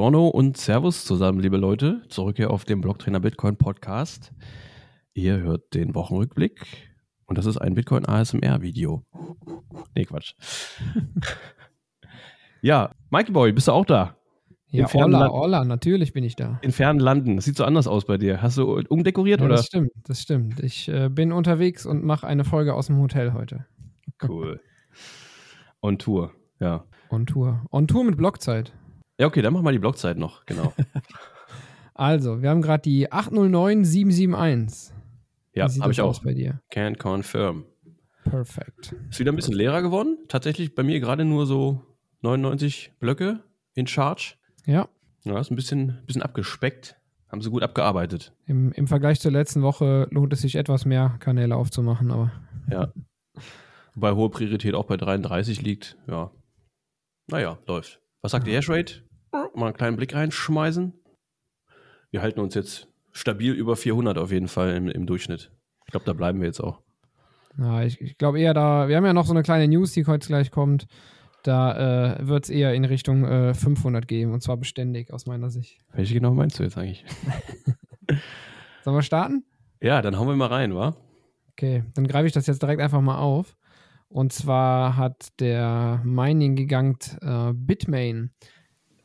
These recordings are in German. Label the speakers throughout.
Speaker 1: Buongiorno und Servus zusammen, liebe Leute. Zurück hier auf dem Blocktrainer Bitcoin Podcast. Ihr hört den Wochenrückblick und das ist ein Bitcoin ASMR Video. Nee, Quatsch. ja, Mikey Boy, bist du auch da?
Speaker 2: Ja, Olla, Olla, natürlich bin ich da.
Speaker 1: In fernen Landen. Das sieht so anders aus bei dir. Hast du umdekoriert
Speaker 2: ja,
Speaker 1: oder?
Speaker 2: Das stimmt, das stimmt. Ich äh, bin unterwegs und mache eine Folge aus dem Hotel heute.
Speaker 1: Cool. On Tour, ja.
Speaker 2: On Tour. On Tour mit Blockzeit.
Speaker 1: Ja, okay, dann machen wir die Blockzeit noch, genau.
Speaker 2: also, wir haben gerade die 809771.
Speaker 1: Ja, habe ich auch.
Speaker 2: bei dir?
Speaker 1: Can confirm.
Speaker 2: Perfekt.
Speaker 1: Ist wieder ein bisschen leerer geworden. Tatsächlich bei mir gerade nur so 99 Blöcke in Charge.
Speaker 2: Ja.
Speaker 1: Ja, ist ein bisschen, bisschen abgespeckt. Haben sie gut abgearbeitet.
Speaker 2: Im, Im Vergleich zur letzten Woche lohnt es sich etwas mehr Kanäle aufzumachen, aber.
Speaker 1: Ja. Wobei hohe Priorität auch bei 33 liegt. Ja. Naja, läuft. Was sagt die Hashrate? Mal einen kleinen Blick reinschmeißen. Wir halten uns jetzt stabil über 400 auf jeden Fall im, im Durchschnitt. Ich glaube, da bleiben wir jetzt auch.
Speaker 2: Ja, ich, ich glaube eher da, wir haben ja noch so eine kleine News, die heute gleich kommt. Da äh, wird es eher in Richtung äh, 500 gehen und zwar beständig aus meiner Sicht.
Speaker 1: Welche genau meinst du jetzt eigentlich?
Speaker 2: Sollen wir starten?
Speaker 1: Ja, dann hauen wir mal rein, wa?
Speaker 2: Okay, dann greife ich das jetzt direkt einfach mal auf. Und zwar hat der Mining-Gigant äh, Bitmain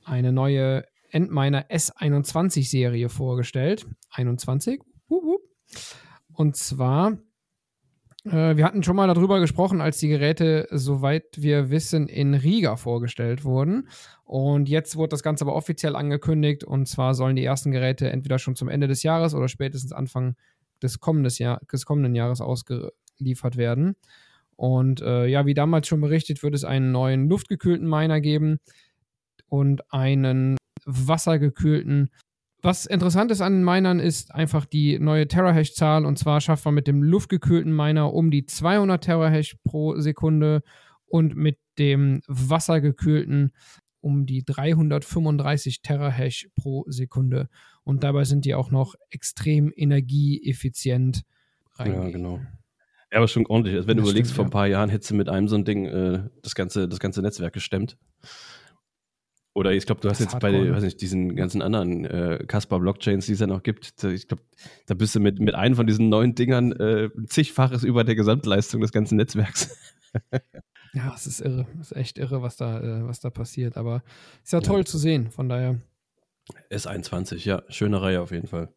Speaker 2: eine neue Endminer S21-Serie vorgestellt. 21. Und zwar, äh, wir hatten schon mal darüber gesprochen, als die Geräte, soweit wir wissen, in Riga vorgestellt wurden. Und jetzt wurde das Ganze aber offiziell angekündigt. Und zwar sollen die ersten Geräte entweder schon zum Ende des Jahres oder spätestens Anfang des, Jahr, des kommenden Jahres ausgeliefert werden. Und äh, ja, wie damals schon berichtet, wird es einen neuen luftgekühlten Miner geben und einen wassergekühlten. Was interessant ist an den Minern ist einfach die neue Terahash-Zahl und zwar schafft man mit dem luftgekühlten Miner um die 200 Terahash pro Sekunde und mit dem wassergekühlten um die 335 Terahash pro Sekunde. Und dabei sind die auch noch extrem energieeffizient.
Speaker 1: Ja, genau. Ja, aber schon ordentlich. Also wenn das du überlegst, stimmt, vor ein paar Jahren hättest du mit einem so ein Ding äh, das, ganze, das ganze Netzwerk gestemmt. Oder ich glaube, du hast jetzt bei weiß nicht, diesen ganzen anderen äh, Casper-Blockchains, die es ja noch gibt, ich glaube, da bist du mit, mit einem von diesen neuen Dingern äh, zigfaches über der Gesamtleistung des ganzen Netzwerks.
Speaker 2: ja, es ist irre. Es ist echt irre, was da, äh, was da passiert. Aber ist ja toll ja. zu sehen, von daher.
Speaker 1: S21, ja, schöne Reihe auf jeden Fall.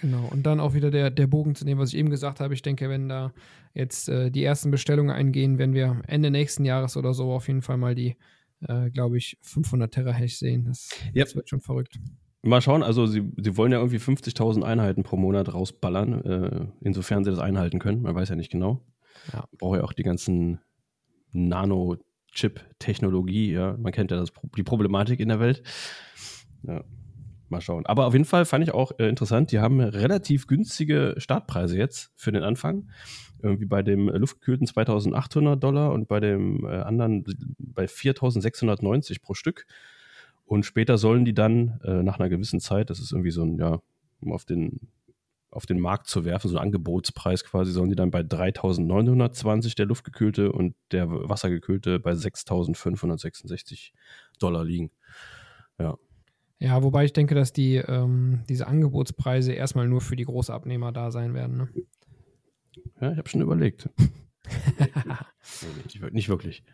Speaker 2: Genau, und dann auch wieder der, der Bogen zu dem, was ich eben gesagt habe. Ich denke, wenn da jetzt äh, die ersten Bestellungen eingehen, werden wir Ende nächsten Jahres oder so auf jeden Fall mal die, äh, glaube ich, 500 Terahash sehen. Das, yep. das, wird schon verrückt.
Speaker 1: Mal schauen, also sie, sie wollen ja irgendwie 50.000 Einheiten pro Monat rausballern, äh, insofern sie das einhalten können. Man weiß ja nicht genau. Ja. Braucht ja auch die ganzen Nano-Chip-Technologie, ja. Man kennt ja das, die Problematik in der Welt. Ja. Mal schauen. Aber auf jeden Fall fand ich auch äh, interessant, die haben relativ günstige Startpreise jetzt für den Anfang. Irgendwie bei dem luftgekühlten 2800 Dollar und bei dem äh, anderen bei 4690 pro Stück. Und später sollen die dann äh, nach einer gewissen Zeit, das ist irgendwie so ein, ja, um auf den, auf den Markt zu werfen, so ein Angebotspreis quasi, sollen die dann bei 3920 der luftgekühlte und der wassergekühlte bei 6566 Dollar liegen. Ja,
Speaker 2: ja, wobei ich denke, dass die, ähm, diese Angebotspreise erstmal nur für die Großabnehmer da sein werden. Ne?
Speaker 1: Ja, ich habe schon überlegt. nicht, nicht wirklich.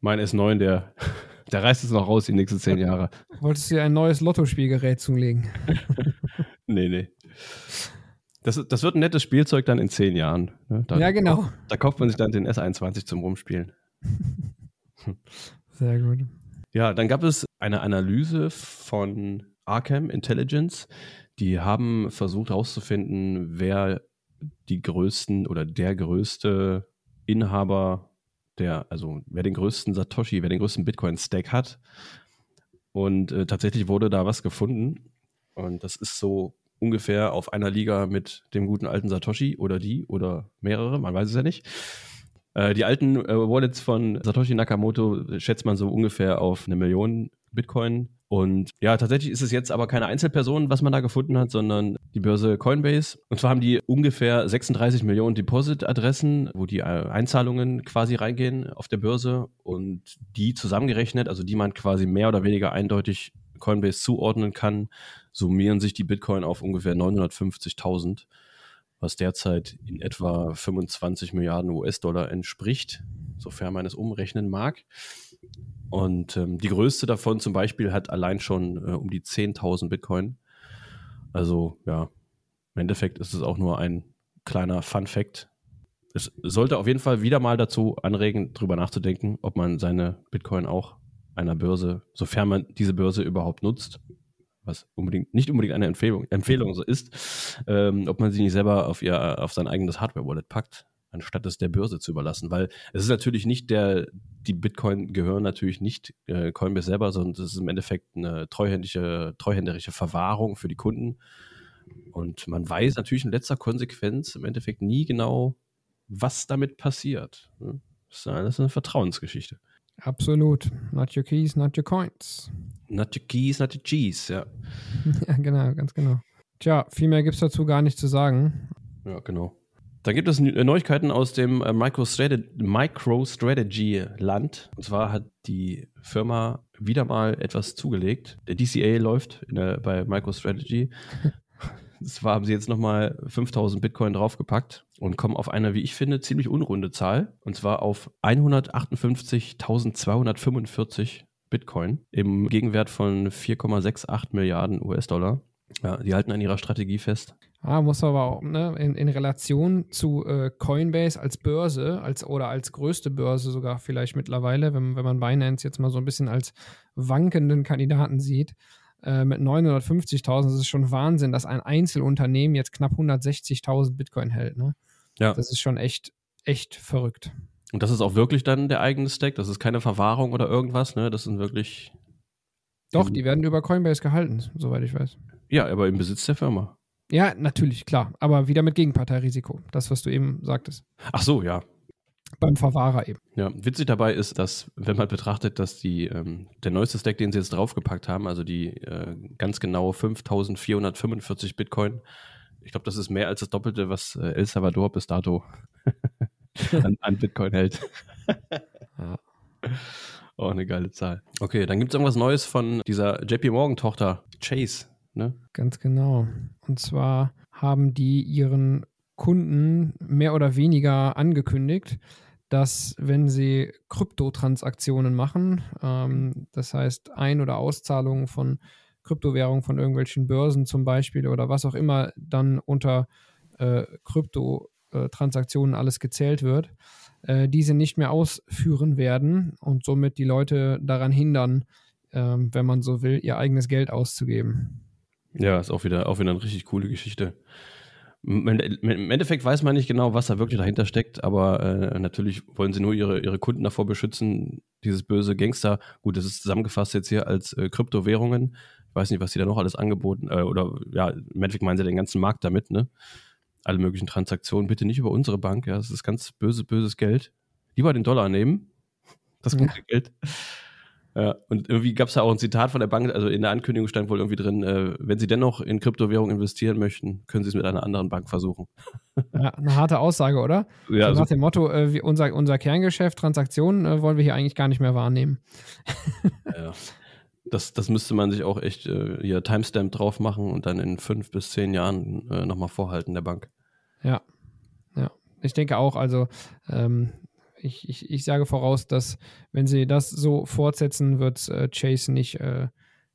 Speaker 1: Mein S9, der, der reißt es noch raus die nächsten zehn Jahre.
Speaker 2: Wolltest du dir ein neues Lottospielgerät zulegen?
Speaker 1: nee, nee. Das, das wird ein nettes Spielzeug dann in zehn Jahren.
Speaker 2: Ne? Da, ja, genau.
Speaker 1: Da kauft man sich dann den S21 zum Rumspielen.
Speaker 2: Sehr gut.
Speaker 1: Ja, dann gab es eine Analyse von Arkham Intelligence. Die haben versucht herauszufinden, wer die größten oder der größte Inhaber der, also wer den größten Satoshi, wer den größten Bitcoin-Stack hat. Und äh, tatsächlich wurde da was gefunden. Und das ist so ungefähr auf einer Liga mit dem guten alten Satoshi oder die oder mehrere, man weiß es ja nicht. Äh, die alten äh, Wallets von Satoshi Nakamoto schätzt man so ungefähr auf eine Million Bitcoin. Und ja, tatsächlich ist es jetzt aber keine Einzelperson, was man da gefunden hat, sondern die Börse Coinbase. Und zwar haben die ungefähr 36 Millionen Deposit-Adressen, wo die äh, Einzahlungen quasi reingehen auf der Börse. Und die zusammengerechnet, also die man quasi mehr oder weniger eindeutig Coinbase zuordnen kann, summieren sich die Bitcoin auf ungefähr 950.000, was derzeit in etwa 25 Milliarden US-Dollar entspricht, sofern man es umrechnen mag. Und ähm, die größte davon zum Beispiel hat allein schon äh, um die 10.000 Bitcoin. Also ja, im Endeffekt ist es auch nur ein kleiner Fun-Fact. Es sollte auf jeden Fall wieder mal dazu anregen, darüber nachzudenken, ob man seine Bitcoin auch einer Börse, sofern man diese Börse überhaupt nutzt, was unbedingt nicht unbedingt eine Empfehlung, Empfehlung so ist, ähm, ob man sie nicht selber auf ihr auf sein eigenes Hardware-Wallet packt, anstatt es der Börse zu überlassen, weil es ist natürlich nicht der die Bitcoin gehören natürlich nicht äh, Coinbase selber, sondern es ist im Endeffekt eine treuhändische treuhänderische Verwahrung für die Kunden und man weiß natürlich in letzter Konsequenz im Endeffekt nie genau, was damit passiert. Ne? Das ist eine Vertrauensgeschichte.
Speaker 2: Absolut. Not your keys, not your coins.
Speaker 1: Not your keys, not your cheese, ja.
Speaker 2: ja, genau, ganz genau. Tja, viel mehr gibt es dazu gar nicht zu sagen.
Speaker 1: Ja, genau. Dann gibt es Neuigkeiten aus dem äh, MicroStrategy-Land. Und zwar hat die Firma wieder mal etwas zugelegt. Der DCA läuft der, bei MicroStrategy. Zwar haben sie jetzt nochmal 5000 Bitcoin draufgepackt und kommen auf eine, wie ich finde, ziemlich unrunde Zahl. Und zwar auf 158.245 Bitcoin im Gegenwert von 4,68 Milliarden US-Dollar. Ja, die halten an ihrer Strategie fest.
Speaker 2: Ah, muss aber auch ne, in, in Relation zu äh, Coinbase als Börse als, oder als größte Börse sogar vielleicht mittlerweile, wenn, wenn man Binance jetzt mal so ein bisschen als wankenden Kandidaten sieht, äh, mit 950.000, das ist schon Wahnsinn, dass ein Einzelunternehmen jetzt knapp 160.000 Bitcoin hält. Ne? Ja. Das ist schon echt, echt verrückt.
Speaker 1: Und das ist auch wirklich dann der eigene Stack? Das ist keine Verwahrung oder irgendwas, ne? Das sind wirklich.
Speaker 2: Doch, die werden über Coinbase gehalten, soweit ich weiß.
Speaker 1: Ja, aber im Besitz der Firma.
Speaker 2: Ja, natürlich, klar. Aber wieder mit Gegenparteirisiko. Das, was du eben sagtest.
Speaker 1: Ach so, ja
Speaker 2: beim Verwahrer eben.
Speaker 1: Ja, witzig dabei ist, dass, wenn man betrachtet, dass die, ähm, der neueste Stack, den sie jetzt draufgepackt haben, also die äh, ganz genaue 5445 Bitcoin, ich glaube, das ist mehr als das Doppelte, was äh, El Salvador bis dato an, an, Bitcoin hält. ja. Oh, eine geile Zahl. Okay, dann gibt es irgendwas Neues von dieser JP Morgan-Tochter Chase. Ne?
Speaker 2: Ganz genau. Und zwar haben die ihren Kunden mehr oder weniger angekündigt, dass wenn sie Kryptotransaktionen machen, ähm, das heißt Ein- oder Auszahlungen von Kryptowährungen von irgendwelchen Börsen zum Beispiel oder was auch immer dann unter äh, Kryptotransaktionen alles gezählt wird, äh, diese nicht mehr ausführen werden und somit die Leute daran hindern, äh, wenn man so will, ihr eigenes Geld auszugeben.
Speaker 1: Ja, ist auch wieder, auch wieder eine richtig coole Geschichte. Im Endeffekt weiß man nicht genau, was da wirklich dahinter steckt, aber äh, natürlich wollen sie nur ihre, ihre Kunden davor beschützen, dieses böse Gangster. Gut, das ist zusammengefasst jetzt hier als äh, Kryptowährungen. Ich weiß nicht, was sie da noch alles angeboten, äh, oder ja, im Endeffekt meinen sie den ganzen Markt damit, ne? Alle möglichen Transaktionen, bitte nicht über unsere Bank, ja, das ist ganz böses, böses Geld. Lieber den Dollar nehmen, das gute ja. Geld. Ja, und irgendwie gab es da auch ein Zitat von der Bank, also in der Ankündigung stand wohl irgendwie drin, äh, wenn Sie dennoch in Kryptowährung investieren möchten, können Sie es mit einer anderen Bank versuchen.
Speaker 2: Ja, eine harte Aussage, oder? Ja, so nach dem Motto, äh, unser, unser Kerngeschäft, Transaktionen, äh, wollen wir hier eigentlich gar nicht mehr wahrnehmen.
Speaker 1: Ja, das, das müsste man sich auch echt äh, hier Timestamp drauf machen und dann in fünf bis zehn Jahren äh, nochmal vorhalten der Bank.
Speaker 2: Ja, ja. Ich denke auch, also ähm, ich, ich, ich sage voraus, dass wenn sie das so fortsetzen, wird äh, Chase nicht, äh,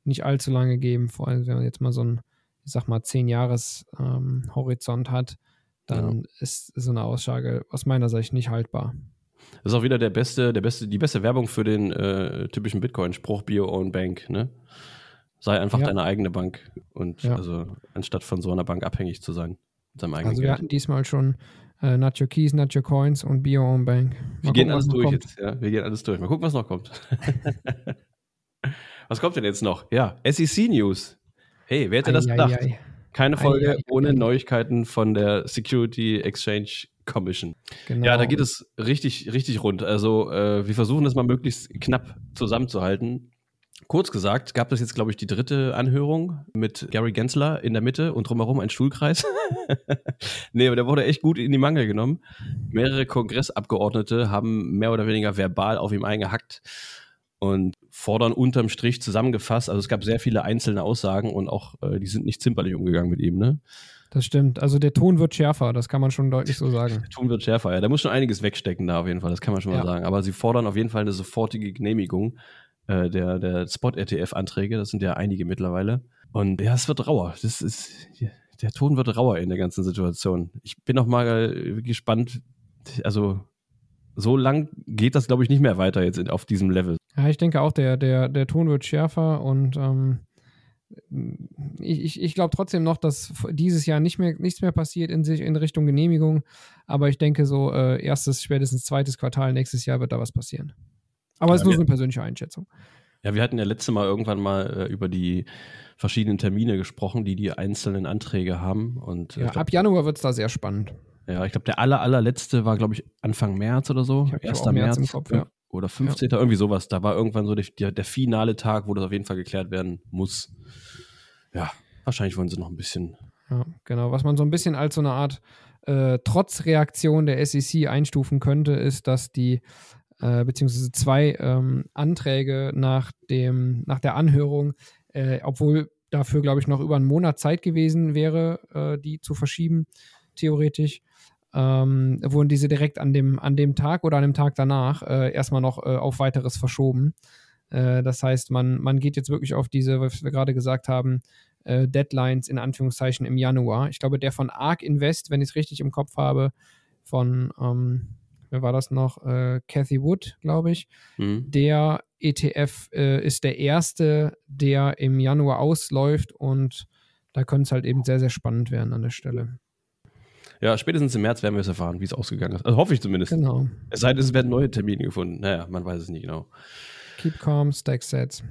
Speaker 2: nicht allzu lange geben. Vor allem, wenn man jetzt mal so einen, ich sag mal, 10 Jahres ähm, Horizont hat, dann ja. ist so eine Aussage aus meiner Sicht nicht haltbar.
Speaker 1: Das ist auch wieder der beste, der beste, die beste Werbung für den äh, typischen Bitcoin-Spruch Bio Own Bank, ne? Sei einfach ja. deine eigene Bank und ja. also anstatt von so einer Bank abhängig zu sein.
Speaker 2: also wir Geld. hatten diesmal schon äh, not Your Keys, Not Your Coins und Be Your Own Bank.
Speaker 1: Mal wir gucken, gehen alles durch kommt. jetzt, ja. Wir gehen alles durch. Mal gucken, was noch kommt. was kommt denn jetzt noch? Ja, SEC News. Hey, wer hätte ei, das gedacht? Ei, ei. Keine Folge ohne Neuigkeiten von der Security Exchange Commission. Genau. Ja, da geht es richtig, richtig rund. Also äh, wir versuchen das mal möglichst knapp zusammenzuhalten. Kurz gesagt, gab es jetzt, glaube ich, die dritte Anhörung mit Gary Gensler in der Mitte und drumherum ein Stuhlkreis. nee, aber der wurde echt gut in die Mangel genommen. Mehrere Kongressabgeordnete haben mehr oder weniger verbal auf ihm eingehackt. Und fordern unterm Strich zusammengefasst. Also es gab sehr viele einzelne Aussagen und auch äh, die sind nicht zimperlich umgegangen mit ihm, ne?
Speaker 2: Das stimmt. Also der Ton wird schärfer, das kann man schon deutlich so sagen.
Speaker 1: Der Ton wird schärfer, ja. Da muss schon einiges wegstecken da auf jeden Fall, das kann man schon mal sagen. Aber sie fordern auf jeden Fall eine sofortige Genehmigung äh, der, der Spot-ETF-Anträge. Das sind ja einige mittlerweile. Und ja, es wird rauer. Das ist, der Ton wird rauer in der ganzen Situation. Ich bin noch mal gespannt. Also so lang geht das, glaube ich, nicht mehr weiter jetzt auf diesem Level.
Speaker 2: Ja, ich denke auch, der, der, der Ton wird schärfer und ähm, ich, ich glaube trotzdem noch, dass dieses Jahr nicht mehr, nichts mehr passiert in, sich, in Richtung Genehmigung. Aber ich denke, so äh, erstes, spätestens zweites Quartal nächstes Jahr wird da was passieren. Aber es ja, ist nur so eine persönliche Einschätzung.
Speaker 1: Ja, wir hatten ja letzte Mal irgendwann mal äh, über die verschiedenen Termine gesprochen, die die einzelnen Anträge haben. Und,
Speaker 2: äh, ja, glaub, ab Januar wird es da sehr spannend.
Speaker 1: Ja, ich glaube, der aller, allerletzte war, glaube ich, Anfang März oder so.
Speaker 2: Ich 1. März, März Kopf, ja
Speaker 1: oder 15. Ja. irgendwie sowas. Da war irgendwann so der, der, finale Tag, wo das auf jeden Fall geklärt werden muss. Ja, wahrscheinlich wollen sie noch ein bisschen.
Speaker 2: Ja, genau. Was man so ein bisschen als so eine Art äh, Trotzreaktion der SEC einstufen könnte, ist, dass die äh, beziehungsweise zwei ähm, Anträge nach dem nach der Anhörung, äh, obwohl dafür glaube ich noch über einen Monat Zeit gewesen wäre, äh, die zu verschieben theoretisch ähm, wurden diese direkt an dem, an dem Tag oder an dem Tag danach äh, erstmal noch äh, auf weiteres verschoben. Äh, das heißt, man, man geht jetzt wirklich auf diese, was wir gerade gesagt haben, Deadlines in Anführungszeichen im Januar. Ich glaube, der von ARK Invest, wenn ich es richtig im Kopf habe, von, ähm, wer war das noch? Äh, Cathy Wood, glaube ich. Mhm. Der ETF äh, ist der erste, der im Januar ausläuft und da könnte es halt eben sehr, sehr spannend werden an der Stelle.
Speaker 1: Ja, spätestens im März werden wir es erfahren, wie es ausgegangen ist. Also hoffe ich zumindest.
Speaker 2: Genau.
Speaker 1: Es sei denn, es werden neue Termine gefunden. Naja, man weiß es nicht genau.
Speaker 2: Keep calm, stack sets.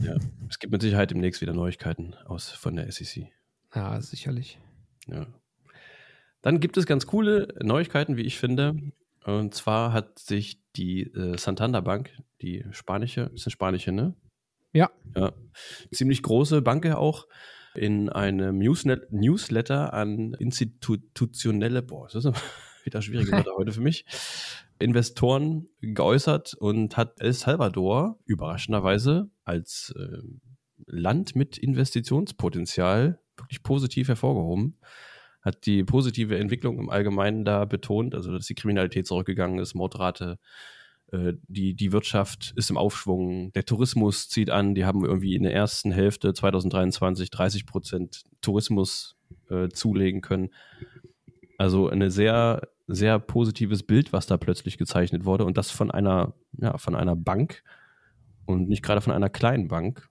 Speaker 1: Ja, es gibt mit Sicherheit demnächst wieder Neuigkeiten aus von der SEC.
Speaker 2: Ja, sicherlich.
Speaker 1: Ja. Dann gibt es ganz coole Neuigkeiten, wie ich finde. Und zwar hat sich die äh, Santander Bank, die spanische, ist eine spanische, ne?
Speaker 2: Ja.
Speaker 1: Ja. Ziemlich große Bank auch, in einem Newslet Newsletter an institutionelle, boah, das ist wieder schwierige Wörter heute für mich, Investoren geäußert und hat El Salvador überraschenderweise als äh, Land mit Investitionspotenzial wirklich positiv hervorgehoben. Hat die positive Entwicklung im Allgemeinen da betont, also dass die Kriminalität zurückgegangen ist, Mordrate äh, die, die Wirtschaft ist im Aufschwung, der Tourismus zieht an, die haben irgendwie in der ersten Hälfte 2023 30 Prozent Tourismus äh, zulegen können. Also ein sehr, sehr positives Bild, was da plötzlich gezeichnet wurde und das von einer, ja, von einer Bank und nicht gerade von einer kleinen Bank.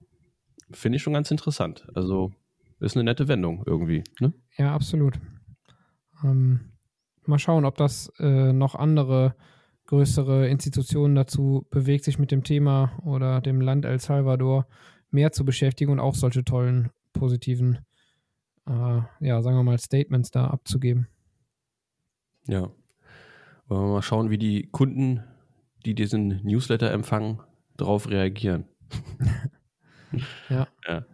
Speaker 1: Finde ich schon ganz interessant. Also ist eine nette Wendung irgendwie. Ne?
Speaker 2: Ja, absolut. Ähm, mal schauen, ob das äh, noch andere größere Institutionen dazu bewegt, sich mit dem Thema oder dem Land El Salvador mehr zu beschäftigen und auch solche tollen, positiven, äh, ja, sagen wir mal, Statements da abzugeben.
Speaker 1: Ja. Wollen wir mal schauen, wie die Kunden, die diesen Newsletter empfangen, darauf reagieren.
Speaker 2: ja. ja.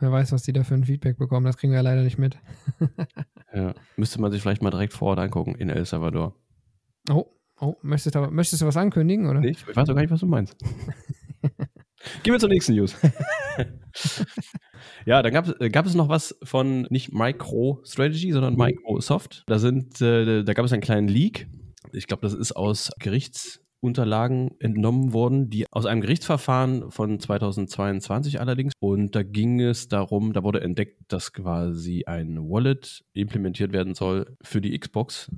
Speaker 2: Wer weiß, was die da für ein Feedback bekommen, das kriegen wir ja leider nicht mit.
Speaker 1: ja. Müsste man sich vielleicht mal direkt vor Ort angucken in El Salvador.
Speaker 2: Oh, Oh, möchtest du, möchtest du was ankündigen, oder?
Speaker 1: Nee, ich weiß doch gar nicht, was du meinst. Gehen wir zur nächsten News. ja, dann gab, gab es noch was von nicht MicroStrategy, sondern Microsoft. Da, sind, äh, da gab es einen kleinen Leak. Ich glaube, das ist aus Gerichtsunterlagen entnommen worden, die aus einem Gerichtsverfahren von 2022 allerdings. Und da ging es darum, da wurde entdeckt, dass quasi ein Wallet implementiert werden soll für die Xbox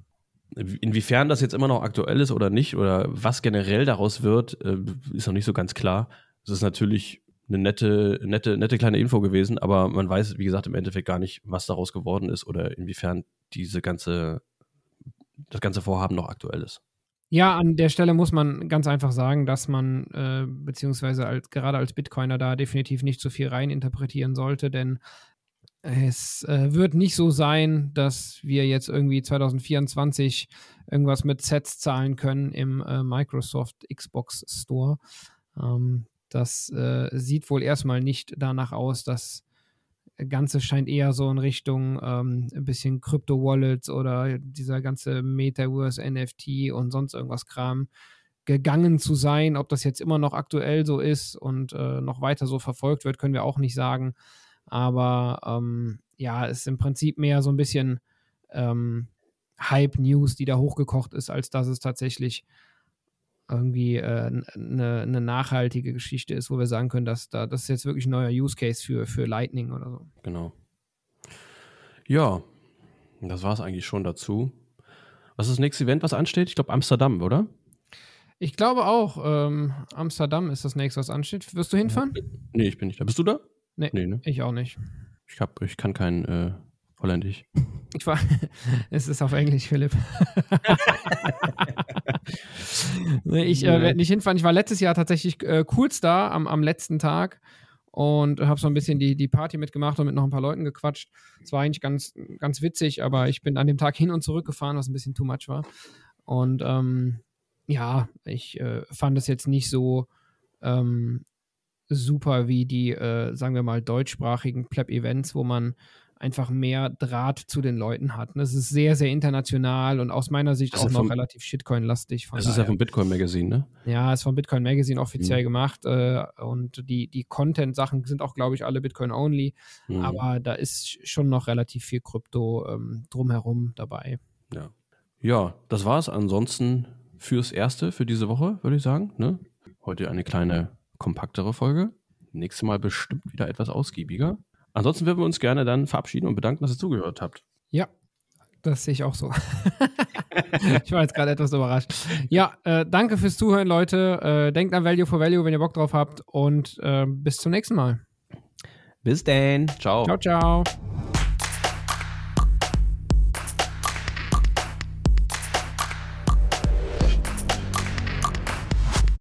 Speaker 1: Inwiefern das jetzt immer noch aktuell ist oder nicht, oder was generell daraus wird, äh, ist noch nicht so ganz klar. Es ist natürlich eine nette, nette, nette kleine Info gewesen, aber man weiß, wie gesagt, im Endeffekt gar nicht, was daraus geworden ist oder inwiefern diese ganze, das ganze Vorhaben noch aktuell ist.
Speaker 2: Ja, an der Stelle muss man ganz einfach sagen, dass man äh, beziehungsweise als, gerade als Bitcoiner da definitiv nicht so viel reininterpretieren sollte, denn es äh, wird nicht so sein, dass wir jetzt irgendwie 2024 irgendwas mit Sets zahlen können im äh, Microsoft Xbox Store. Ähm, das äh, sieht wohl erstmal nicht danach aus. Das Ganze scheint eher so in Richtung ähm, ein bisschen Crypto-Wallets oder dieser ganze Metaverse, NFT und sonst irgendwas Kram gegangen zu sein. Ob das jetzt immer noch aktuell so ist und äh, noch weiter so verfolgt wird, können wir auch nicht sagen. Aber ähm, ja, es ist im Prinzip mehr so ein bisschen ähm, Hype-News, die da hochgekocht ist, als dass es tatsächlich irgendwie eine äh, ne, ne nachhaltige Geschichte ist, wo wir sagen können, dass da das ist jetzt wirklich ein neuer Use Case für, für Lightning oder so.
Speaker 1: Genau. Ja, das war es eigentlich schon dazu. Was ist das nächste Event, was ansteht? Ich glaube Amsterdam, oder?
Speaker 2: Ich glaube auch. Ähm, Amsterdam ist das nächste, was ansteht. Wirst du hinfahren?
Speaker 1: Nee, ich bin nicht da. Bist du da?
Speaker 2: Nee, nee ne? ich auch nicht.
Speaker 1: Ich, hab, ich kann kein äh, Holländisch.
Speaker 2: Ich war, es ist auf Englisch, Philipp. nee, ich äh, werde nicht hinfahren. Ich war letztes Jahr tatsächlich äh, kurz da am, am letzten Tag und habe so ein bisschen die, die Party mitgemacht und mit noch ein paar Leuten gequatscht. Es war eigentlich ganz, ganz witzig, aber ich bin an dem Tag hin und zurück gefahren, was ein bisschen too much war. Und ähm, ja, ich äh, fand es jetzt nicht so ähm, super wie die, äh, sagen wir mal, deutschsprachigen Pleb-Events, wo man einfach mehr Draht zu den Leuten hat. Es ist sehr, sehr international und aus meiner Sicht auch noch vom, relativ Shitcoin-lastig.
Speaker 1: Das ist ja vom Bitcoin Magazine, ne?
Speaker 2: Ja, ist vom Bitcoin Magazine offiziell mhm. gemacht äh, und die, die Content-Sachen sind auch, glaube ich, alle Bitcoin-only, mhm. aber da ist schon noch relativ viel Krypto ähm, drumherum dabei.
Speaker 1: Ja. ja, das war es ansonsten fürs Erste für diese Woche, würde ich sagen. Ne? Heute eine kleine kompaktere Folge. Nächstes Mal bestimmt wieder etwas ausgiebiger. Ansonsten würden wir uns gerne dann verabschieden und bedanken, dass ihr zugehört habt.
Speaker 2: Ja, das sehe ich auch so. ich war jetzt gerade etwas überrascht. Ja, äh, danke fürs Zuhören, Leute. Äh, denkt an Value for Value, wenn ihr Bock drauf habt. Und äh, bis zum nächsten Mal.
Speaker 1: Bis dann. Ciao.
Speaker 2: Ciao, ciao.